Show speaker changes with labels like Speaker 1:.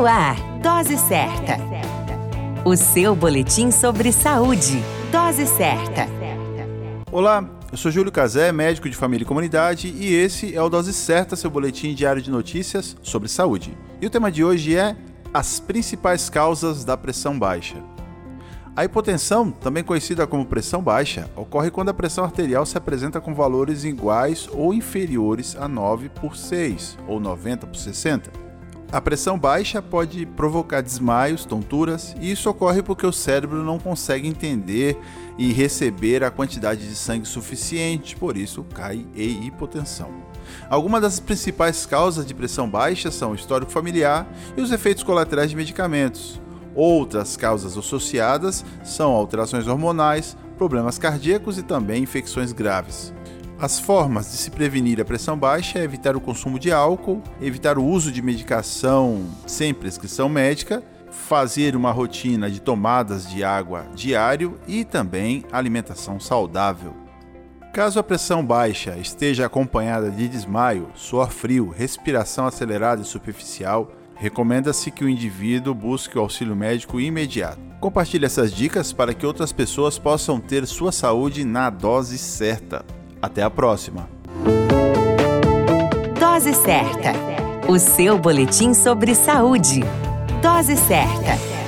Speaker 1: No ar, Dose Certa. O seu boletim sobre saúde. Dose Certa.
Speaker 2: Olá, eu sou Júlio Cazé, médico de família e comunidade, e esse é o Dose Certa, seu boletim diário de notícias sobre saúde. E o tema de hoje é as principais causas da pressão baixa. A hipotensão, também conhecida como pressão baixa, ocorre quando a pressão arterial se apresenta com valores iguais ou inferiores a 9 por 6 ou 90 por 60. A pressão baixa pode provocar desmaios, tonturas, e isso ocorre porque o cérebro não consegue entender e receber a quantidade de sangue suficiente, por isso cai em hipotensão. Algumas das principais causas de pressão baixa são o histórico familiar e os efeitos colaterais de medicamentos. Outras causas associadas são alterações hormonais, problemas cardíacos e também infecções graves. As formas de se prevenir a pressão baixa é evitar o consumo de álcool, evitar o uso de medicação sem prescrição médica, fazer uma rotina de tomadas de água diário e também alimentação saudável. Caso a pressão baixa esteja acompanhada de desmaio, suor frio, respiração acelerada e superficial, recomenda-se que o indivíduo busque o auxílio médico imediato. Compartilhe essas dicas para que outras pessoas possam ter sua saúde na dose certa. Até a próxima.
Speaker 1: Dose certa. O seu boletim sobre saúde. Dose certa.